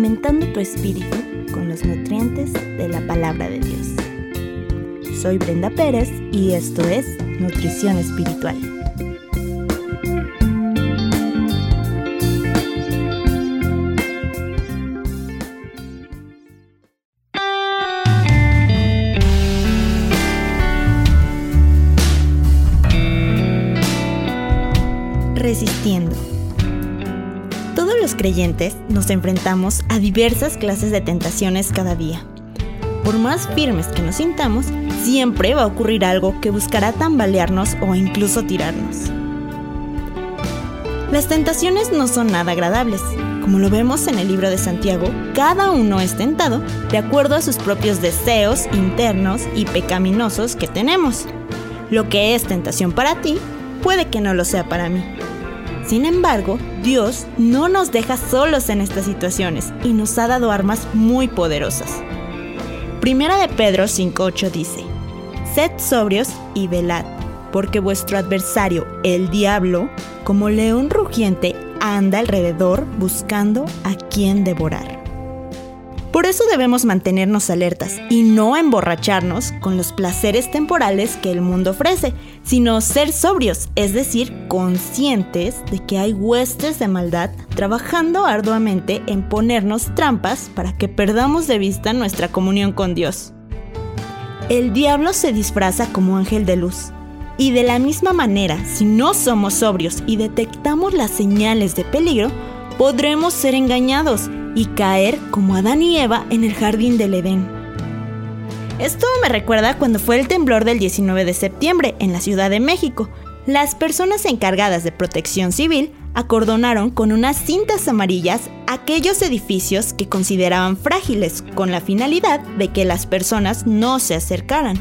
alimentando tu espíritu con los nutrientes de la palabra de Dios. Soy Brenda Pérez y esto es Nutrición Espiritual. Resistiendo los creyentes nos enfrentamos a diversas clases de tentaciones cada día. Por más firmes que nos sintamos, siempre va a ocurrir algo que buscará tambalearnos o incluso tirarnos. Las tentaciones no son nada agradables. Como lo vemos en el libro de Santiago, cada uno es tentado de acuerdo a sus propios deseos internos y pecaminosos que tenemos. Lo que es tentación para ti puede que no lo sea para mí. Sin embargo, Dios no nos deja solos en estas situaciones y nos ha dado armas muy poderosas. Primera de Pedro 5.8 dice, Sed sobrios y velad, porque vuestro adversario, el diablo, como león rugiente, anda alrededor buscando a quien devorar. Eso debemos mantenernos alertas y no emborracharnos con los placeres temporales que el mundo ofrece, sino ser sobrios, es decir, conscientes de que hay huestes de maldad trabajando arduamente en ponernos trampas para que perdamos de vista nuestra comunión con Dios. El diablo se disfraza como ángel de luz. Y de la misma manera, si no somos sobrios y detectamos las señales de peligro, podremos ser engañados y caer como Adán y Eva en el jardín del Edén. Esto me recuerda cuando fue el temblor del 19 de septiembre en la Ciudad de México. Las personas encargadas de protección civil acordonaron con unas cintas amarillas aquellos edificios que consideraban frágiles con la finalidad de que las personas no se acercaran,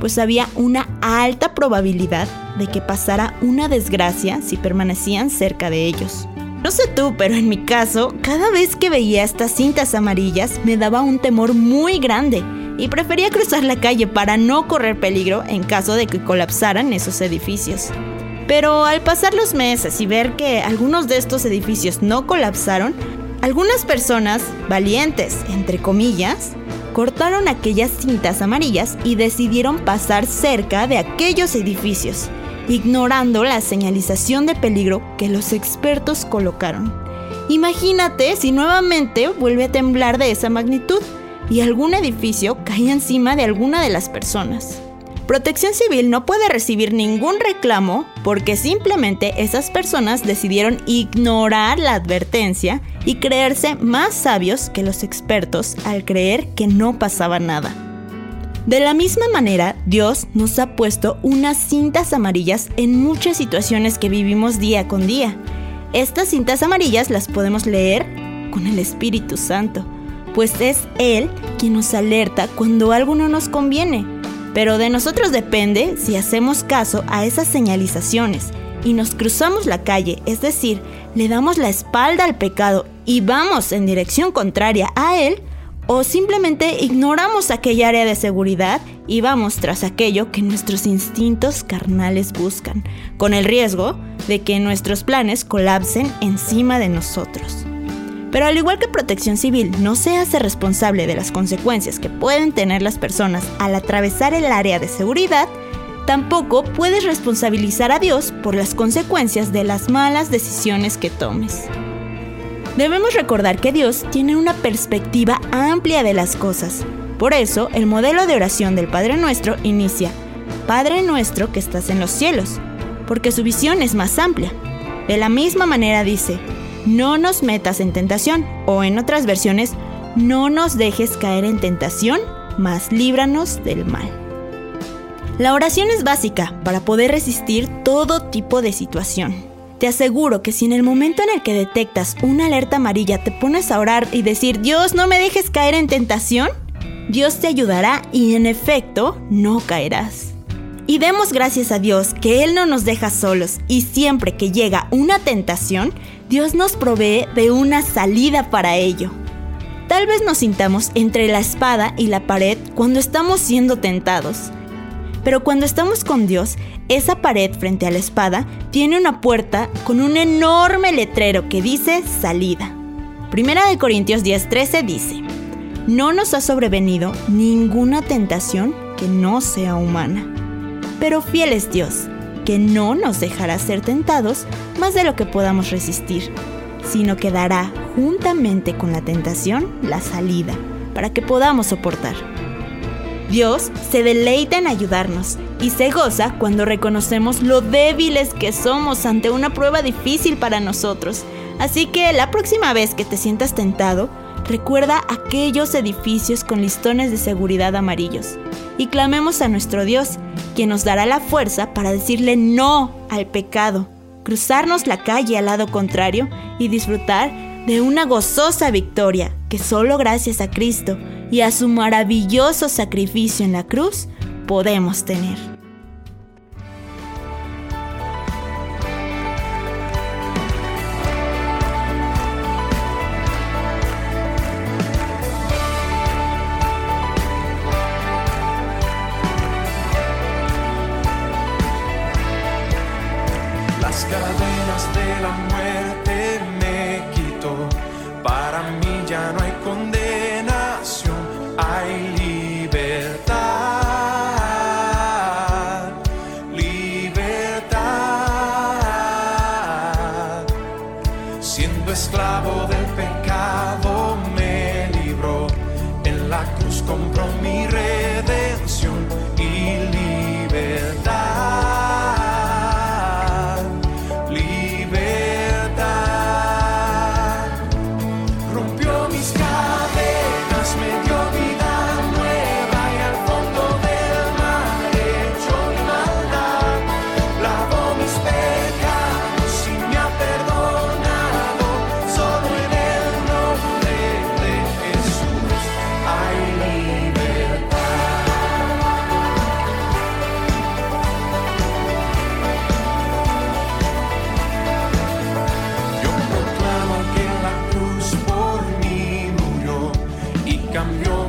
pues había una alta probabilidad de que pasara una desgracia si permanecían cerca de ellos. No sé tú, pero en mi caso, cada vez que veía estas cintas amarillas me daba un temor muy grande y prefería cruzar la calle para no correr peligro en caso de que colapsaran esos edificios. Pero al pasar los meses y ver que algunos de estos edificios no colapsaron, algunas personas, valientes, entre comillas, cortaron aquellas cintas amarillas y decidieron pasar cerca de aquellos edificios ignorando la señalización de peligro que los expertos colocaron. Imagínate si nuevamente vuelve a temblar de esa magnitud y algún edificio cae encima de alguna de las personas. Protección Civil no puede recibir ningún reclamo porque simplemente esas personas decidieron ignorar la advertencia y creerse más sabios que los expertos al creer que no pasaba nada. De la misma manera, Dios nos ha puesto unas cintas amarillas en muchas situaciones que vivimos día con día. Estas cintas amarillas las podemos leer con el Espíritu Santo, pues es Él quien nos alerta cuando algo no nos conviene. Pero de nosotros depende si hacemos caso a esas señalizaciones y nos cruzamos la calle, es decir, le damos la espalda al pecado y vamos en dirección contraria a Él, o simplemente ignoramos aquella área de seguridad y vamos tras aquello que nuestros instintos carnales buscan, con el riesgo de que nuestros planes colapsen encima de nosotros. Pero al igual que Protección Civil no se hace responsable de las consecuencias que pueden tener las personas al atravesar el área de seguridad, tampoco puedes responsabilizar a Dios por las consecuencias de las malas decisiones que tomes. Debemos recordar que Dios tiene una perspectiva amplia de las cosas. Por eso, el modelo de oración del Padre Nuestro inicia, Padre nuestro que estás en los cielos, porque su visión es más amplia. De la misma manera dice, no nos metas en tentación, o en otras versiones, no nos dejes caer en tentación, mas líbranos del mal. La oración es básica para poder resistir todo tipo de situación. Te aseguro que si en el momento en el que detectas una alerta amarilla te pones a orar y decir, Dios, no me dejes caer en tentación, Dios te ayudará y en efecto no caerás. Y demos gracias a Dios que Él no nos deja solos y siempre que llega una tentación, Dios nos provee de una salida para ello. Tal vez nos sintamos entre la espada y la pared cuando estamos siendo tentados. Pero cuando estamos con Dios, esa pared frente a la espada tiene una puerta con un enorme letrero que dice salida. Primera de Corintios 10:13 dice, No nos ha sobrevenido ninguna tentación que no sea humana, pero fiel es Dios, que no nos dejará ser tentados más de lo que podamos resistir, sino que dará juntamente con la tentación la salida para que podamos soportar. Dios se deleita en ayudarnos y se goza cuando reconocemos lo débiles que somos ante una prueba difícil para nosotros. Así que la próxima vez que te sientas tentado, recuerda aquellos edificios con listones de seguridad amarillos y clamemos a nuestro Dios, quien nos dará la fuerza para decirle no al pecado, cruzarnos la calle al lado contrario y disfrutar de una gozosa victoria que solo gracias a Cristo y a su maravilloso sacrificio en la cruz podemos tener. Las cadenas de la muerte me quitó, para mí ya no hay cambió.